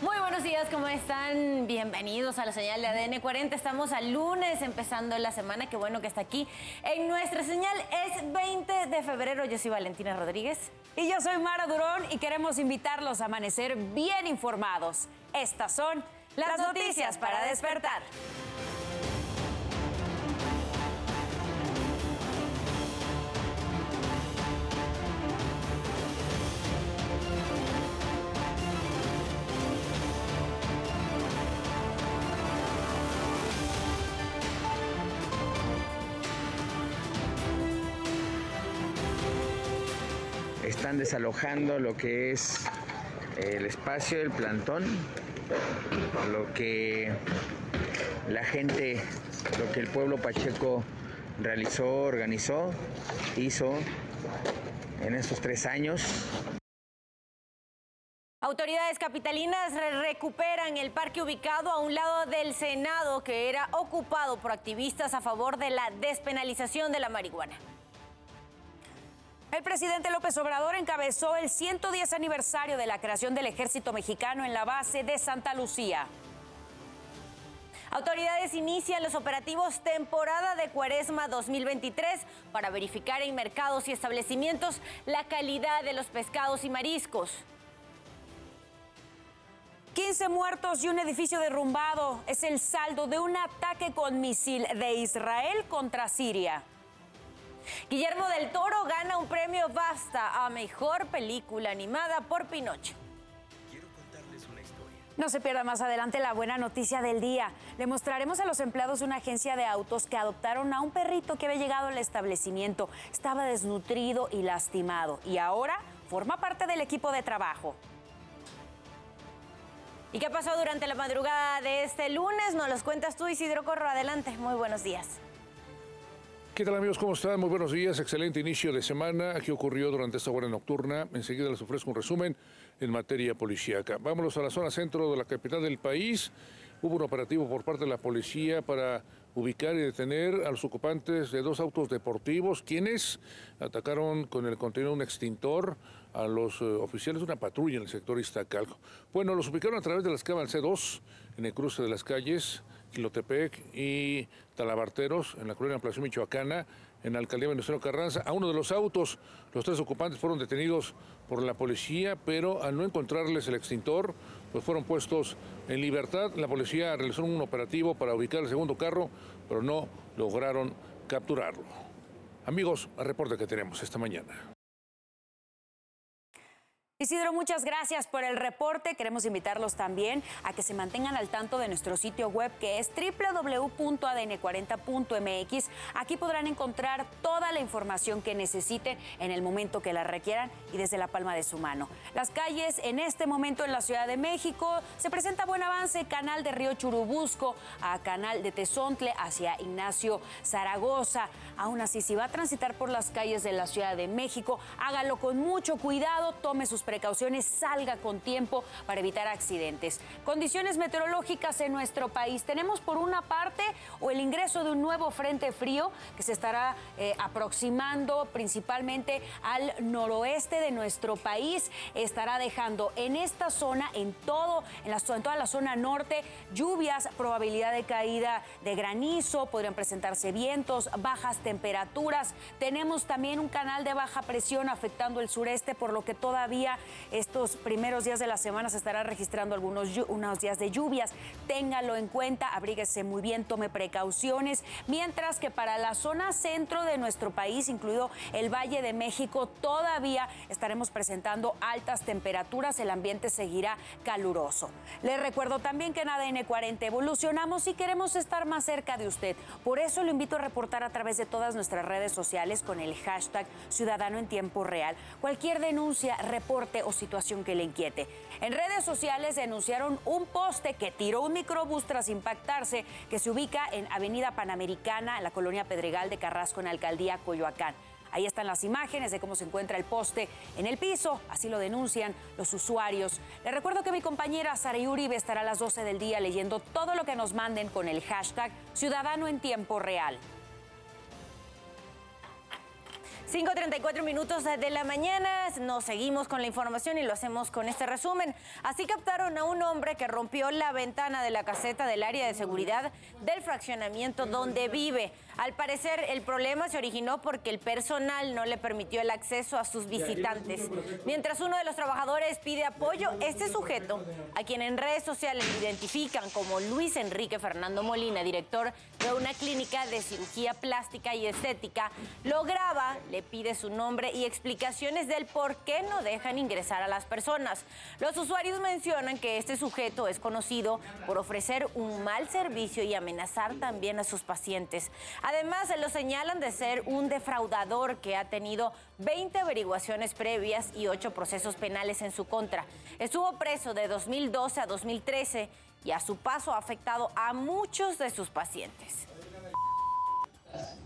Muy buenos días, ¿cómo están? Bienvenidos a la señal de ADN 40. Estamos al lunes, empezando la semana. Qué bueno que está aquí. En nuestra señal es 20 de febrero. Yo soy Valentina Rodríguez. Y yo soy Mara Durón y queremos invitarlos a amanecer bien informados. Estas son las, noticias para despertar. Están desalojando lo que es el espacio del plantón, lo que la gente, lo que el pueblo pacheco realizó, organizó, hizo en estos tres años. Autoridades capitalinas recuperan el parque ubicado a un lado del Senado que era ocupado por activistas a favor de la despenalización de la marihuana. El presidente López Obrador encabezó el 110 aniversario de la creación del ejército mexicano en la base de Santa Lucía. Autoridades inician los operativos temporada de Cuaresma 2023 para verificar en mercados y establecimientos la calidad de los pescados y mariscos. 15 muertos y un edificio derrumbado es el saldo de un ataque con misil de Israel contra Siria. Guillermo del Toro gana un premio Basta a Mejor Película Animada por Pinocho. No se pierda más adelante la buena noticia del día. Le mostraremos a los empleados de una agencia de autos que adoptaron a un perrito que había llegado al establecimiento. Estaba desnutrido y lastimado y ahora forma parte del equipo de trabajo. ¿Y qué pasó durante la madrugada de este lunes? Nos los cuentas tú, Isidro Corro. Adelante. Muy buenos días. ¿Qué tal amigos? ¿Cómo están? Muy buenos días. Excelente inicio de semana. ¿Qué ocurrió durante esta hora nocturna? Enseguida les ofrezco un resumen en materia policíaca. Vámonos a la zona centro de la capital del país. Hubo un operativo por parte de la policía para ubicar y detener a los ocupantes de dos autos deportivos, quienes atacaron con el contenido de un extintor a los eh, oficiales de una patrulla en el sector Iztacalco. Bueno, los ubicaron a través de las cámaras C2 en el cruce de las calles Quilotepec y Talabarteros, en la colonia Ampliación Michoacana, en la alcaldía Venustiano Carranza, a uno de los autos. Los tres ocupantes fueron detenidos por la policía, pero al no encontrarles el extintor, pues fueron puestos en libertad. La policía realizó un operativo para ubicar el segundo carro, pero no lograron capturarlo. Amigos, el reporte que tenemos esta mañana. Isidro, muchas gracias por el reporte. Queremos invitarlos también a que se mantengan al tanto de nuestro sitio web que es www.adn40.mx. Aquí podrán encontrar toda la información que necesiten en el momento que la requieran y desde la palma de su mano. Las calles en este momento en la Ciudad de México se presenta buen avance, canal de Río Churubusco a canal de Tezontle hacia Ignacio Zaragoza. Aún así, si va a transitar por las calles de la Ciudad de México, hágalo con mucho cuidado, tome sus precauciones, salga con tiempo para evitar accidentes. Condiciones meteorológicas en nuestro país. Tenemos por una parte o el ingreso de un nuevo frente frío que se estará eh, aproximando principalmente al noroeste de nuestro país. Estará dejando en esta zona, en todo, en, la, en toda la zona norte, lluvias, probabilidad de caída de granizo, podrían presentarse vientos, bajas temperaturas. Tenemos también un canal de baja presión afectando el sureste, por lo que todavía estos primeros días de la semana se estará registrando algunos unos días de lluvias. Téngalo en cuenta, abríguese muy bien, tome precauciones. Mientras que para la zona centro de nuestro país, incluido el Valle de México, todavía estaremos presentando altas temperaturas. El ambiente seguirá caluroso. Les recuerdo también que en ADN 40 evolucionamos y queremos estar más cerca de usted. Por eso lo invito a reportar a través de todas nuestras redes sociales con el hashtag Ciudadano en Tiempo Real. Cualquier denuncia, reporte o situación que le inquiete. En redes sociales denunciaron un poste que tiró un microbús tras impactarse que se ubica en Avenida Panamericana, en la colonia Pedregal de Carrasco, en la alcaldía Coyoacán. Ahí están las imágenes de cómo se encuentra el poste en el piso, así lo denuncian los usuarios. Les recuerdo que mi compañera Sara Uribe estará a las 12 del día leyendo todo lo que nos manden con el hashtag Ciudadano en Tiempo Real. 5.34 minutos de la mañana, nos seguimos con la información y lo hacemos con este resumen. Así captaron a un hombre que rompió la ventana de la caseta del área de seguridad del fraccionamiento donde vive. Al parecer el problema se originó porque el personal no le permitió el acceso a sus visitantes. Mientras uno de los trabajadores pide apoyo, este sujeto, a quien en redes sociales identifican como Luis Enrique Fernando Molina, director de una clínica de cirugía plástica y estética, lo graba, le pide su nombre y explicaciones del por qué no dejan ingresar a las personas. Los usuarios mencionan que este sujeto es conocido por ofrecer un mal servicio y amenazar también a sus pacientes. Además, se lo señalan de ser un defraudador que ha tenido 20 averiguaciones previas y 8 procesos penales en su contra. Estuvo preso de 2012 a 2013 y a su paso ha afectado a muchos de sus pacientes.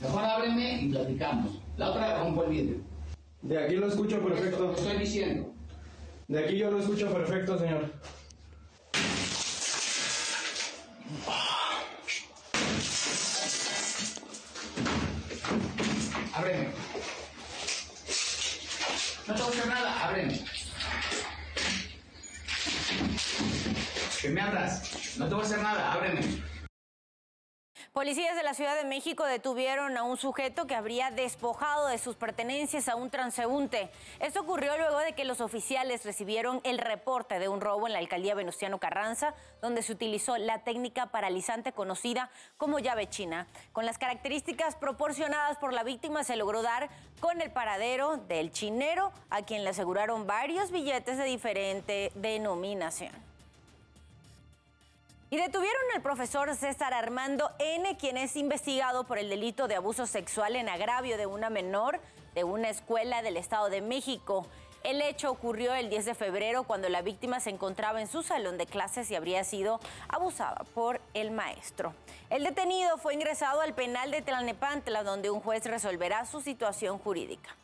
Mejor ábreme y platicamos. La otra rompo el vidrio. De aquí lo escucho perfecto. Estoy diciendo. De aquí yo lo escucho perfecto, señor. Ábreme. No te voy a hacer nada, ábreme. Que me abras. No te voy a hacer nada, ábreme. Policías de la Ciudad de México detuvieron a un sujeto que habría despojado de sus pertenencias a un transeúnte. Esto ocurrió luego de que los oficiales recibieron el reporte de un robo en la alcaldía Venustiano Carranza, donde se utilizó la técnica paralizante conocida como llave china. Con las características proporcionadas por la víctima se logró dar con el paradero del chinero, a quien le aseguraron varios billetes de diferente denominación. Y detuvieron al profesor César Armando N., quien es investigado por el delito de abuso sexual en agravio de una menor de una escuela del Estado de México. El hecho ocurrió el 10 de febrero cuando la víctima se encontraba en su salón de clases y habría sido abusada por el maestro. El detenido fue ingresado al penal de Tlalnepantla, donde un juez resolverá su situación jurídica.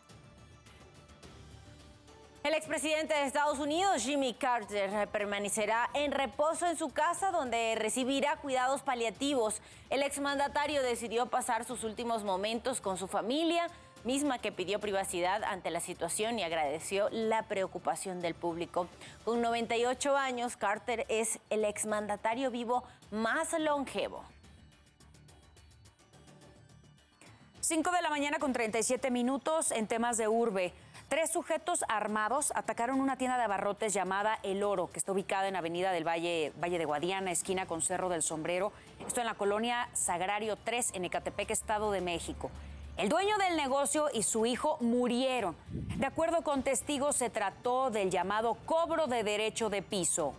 El expresidente de Estados Unidos, Jimmy Carter, permanecerá en reposo en su casa donde recibirá cuidados paliativos. El exmandatario decidió pasar sus últimos momentos con su familia, misma que pidió privacidad ante la situación y agradeció la preocupación del público. Con 98 años, Carter es el exmandatario vivo más longevo. 5 de la mañana con 37 minutos en temas de urbe. Tres sujetos armados atacaron una tienda de abarrotes llamada El Oro, que está ubicada en Avenida del Valle, Valle de Guadiana, esquina con Cerro del Sombrero. Esto en la colonia Sagrario 3, en Ecatepec, Estado de México. El dueño del negocio y su hijo murieron. De acuerdo con testigos, se trató del llamado cobro de derecho de piso.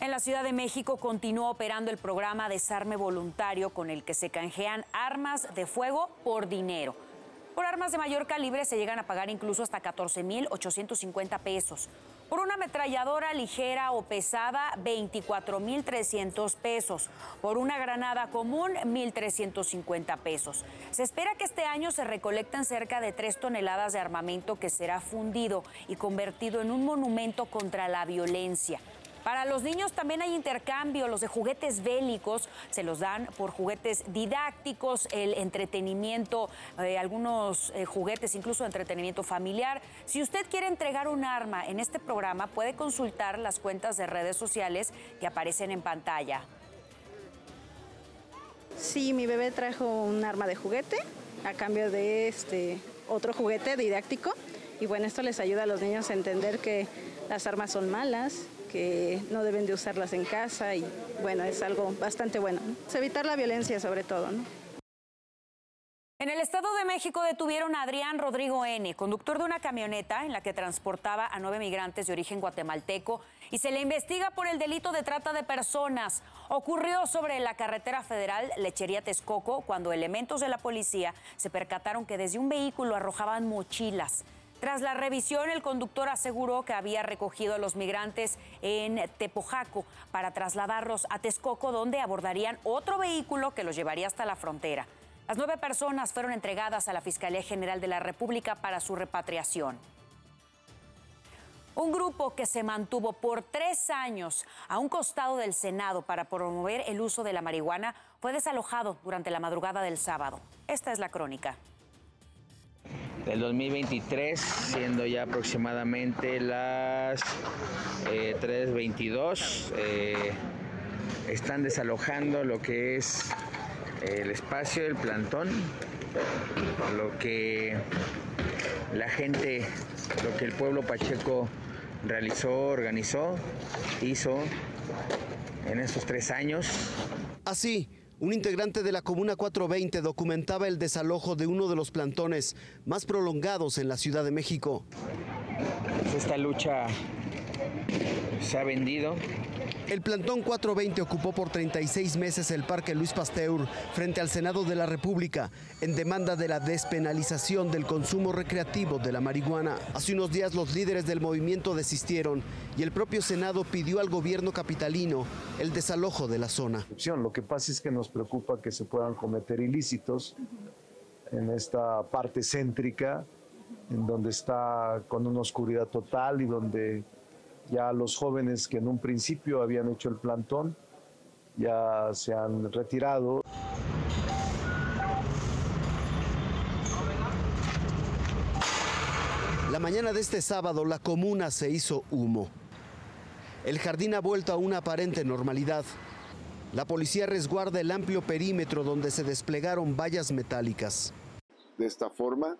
En la Ciudad de México continúa operando el programa Desarme Voluntario con el que se canjean armas de fuego por dinero. Por armas de mayor calibre se llegan a pagar incluso hasta 14.850 pesos. Por una ametralladora ligera o pesada, 24.300 pesos. Por una granada común, 1.350 pesos. Se espera que este año se recolecten cerca de 3 toneladas de armamento que será fundido y convertido en un monumento contra la violencia. Para los niños también hay intercambio, los de juguetes bélicos se los dan por juguetes didácticos, el entretenimiento, eh, algunos eh, juguetes, incluso entretenimiento familiar. Si usted quiere entregar un arma en este programa, puede consultar las cuentas de redes sociales que aparecen en pantalla. Sí, mi bebé trajo un arma de juguete a cambio de este otro juguete didáctico y bueno, esto les ayuda a los niños a entender que las armas son malas, que no deben de usarlas en casa y bueno, es algo bastante bueno. evitar la violencia sobre todo, ¿no? En el Estado de México detuvieron a Adrián Rodrigo N., conductor de una camioneta en la que transportaba a nueve migrantes de origen guatemalteco y se le investiga por el delito de trata de personas. Ocurrió sobre la carretera federal Lechería Texcoco cuando elementos de la policía se percataron que desde un vehículo arrojaban mochilas. Tras la revisión, el conductor aseguró que había recogido a los migrantes en Tepojaco para trasladarlos a Texcoco, donde abordarían otro vehículo que los llevaría hasta la frontera. Las nueve personas fueron entregadas a la Fiscalía General de la República para su repatriación. Un grupo que se mantuvo por tres años a un costado del Senado para promover el uso de la marihuana fue desalojado durante la madrugada del sábado. Esta es la crónica. Del 2023, siendo ya aproximadamente las 3.22. Eh, están desalojando lo que es el espacio del plantón, lo que la gente, lo que el pueblo pacheco realizó, organizó, hizo en estos tres años. Así, un integrante de la Comuna 420 documentaba el desalojo de uno de los plantones más prolongados en la Ciudad de México. Esta lucha se ha vendido, el plantón 420 ocupó por 36 meses el Parque Luis Pasteur frente al Senado de la República en demanda de la despenalización del consumo recreativo de la marihuana. Hace unos días los líderes del movimiento desistieron y el propio Senado pidió al gobierno capitalino el desalojo de la zona. Lo que pasa es que nos preocupa que se puedan cometer ilícitos en esta parte céntrica, en donde está con una oscuridad total y donde ya los jóvenes que en un principio habían hecho el plantón ya se han retirado. La mañana de este sábado la comuna se hizo humo. El jardín ha vuelto a una aparente normalidad. La policía resguarda el amplio perímetro donde se desplegaron vallas metálicas. De esta forma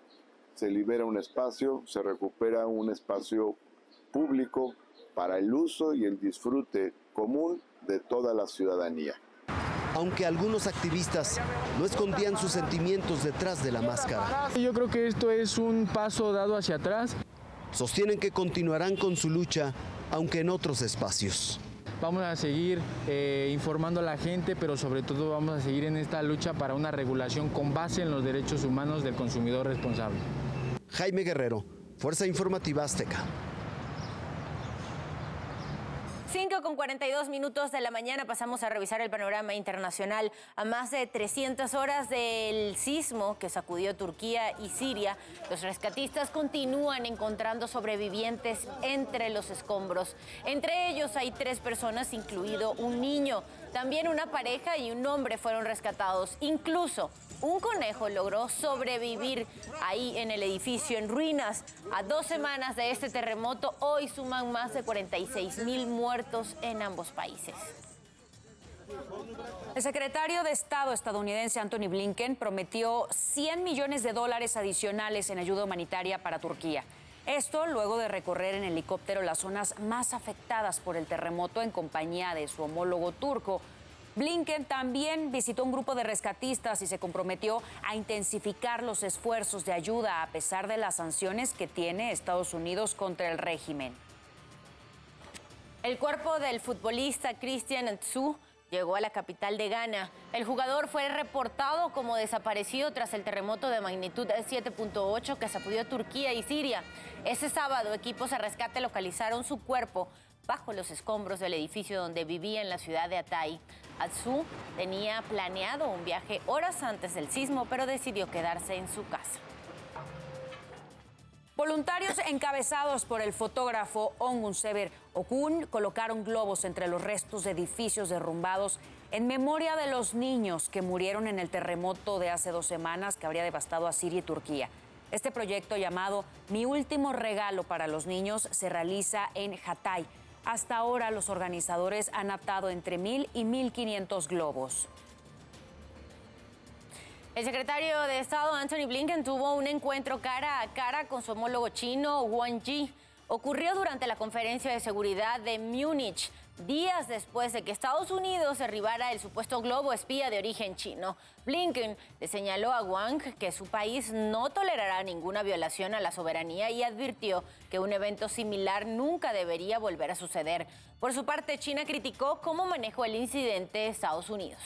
se libera un espacio, se recupera un espacio público para el uso y el disfrute común de toda la ciudadanía. Aunque algunos activistas no escondían sus sentimientos detrás de la máscara. Yo creo que esto es un paso dado hacia atrás. Sostienen que continuarán con su lucha, aunque en otros espacios. Vamos a seguir eh, informando a la gente, pero sobre todo vamos a seguir en esta lucha para una regulación con base en los derechos humanos del consumidor responsable. Jaime Guerrero, Fuerza Informativa Azteca. 5 con 42 minutos de la mañana pasamos a revisar el panorama internacional. A más de 300 horas del sismo que sacudió Turquía y Siria, los rescatistas continúan encontrando sobrevivientes entre los escombros. Entre ellos hay tres personas, incluido un niño. También una pareja y un hombre fueron rescatados. Incluso un conejo logró sobrevivir ahí en el edificio en ruinas. A dos semanas de este terremoto, hoy suman más de 46 mil muertos en ambos países. El secretario de Estado estadounidense Anthony Blinken prometió 100 millones de dólares adicionales en ayuda humanitaria para Turquía. Esto luego de recorrer en helicóptero las zonas más afectadas por el terremoto en compañía de su homólogo turco. Blinken también visitó un grupo de rescatistas y se comprometió a intensificar los esfuerzos de ayuda a pesar de las sanciones que tiene Estados Unidos contra el régimen. El cuerpo del futbolista Christian Tsu llegó a la capital de Ghana. El jugador fue reportado como desaparecido tras el terremoto de magnitud 7.8 que sacudió Turquía y Siria. Ese sábado, equipos de rescate localizaron su cuerpo bajo los escombros del edificio donde vivía en la ciudad de Atay. Atsu tenía planeado un viaje horas antes del sismo, pero decidió quedarse en su casa. Voluntarios encabezados por el fotógrafo Ongun Sever Okun colocaron globos entre los restos de edificios derrumbados en memoria de los niños que murieron en el terremoto de hace dos semanas que habría devastado a Siria y Turquía. Este proyecto llamado Mi último regalo para los niños se realiza en Hatay, hasta ahora los organizadores han atado entre 1.000 y 1.500 globos. El secretario de Estado Anthony Blinken tuvo un encuentro cara a cara con su homólogo chino Wang Yi. Ocurrió durante la conferencia de seguridad de Múnich días después de que Estados Unidos derribara el supuesto globo espía de origen chino. Blinken le señaló a Wang que su país no tolerará ninguna violación a la soberanía y advirtió que un evento similar nunca debería volver a suceder. Por su parte, China criticó cómo manejó el incidente Estados Unidos.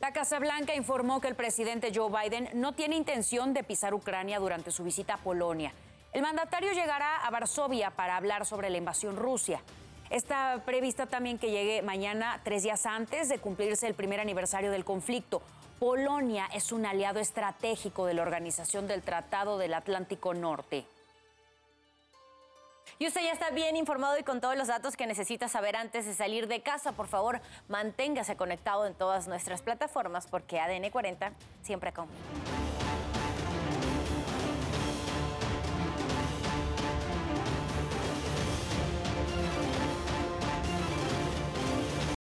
La Casa Blanca informó que el presidente Joe Biden no tiene intención de pisar Ucrania durante su visita a Polonia. El mandatario llegará a Varsovia para hablar sobre la invasión rusa. Está prevista también que llegue mañana, tres días antes de cumplirse el primer aniversario del conflicto. Polonia es un aliado estratégico de la Organización del Tratado del Atlántico Norte. Y usted ya está bien informado y con todos los datos que necesita saber antes de salir de casa. Por favor, manténgase conectado en todas nuestras plataformas porque ADN 40 siempre con.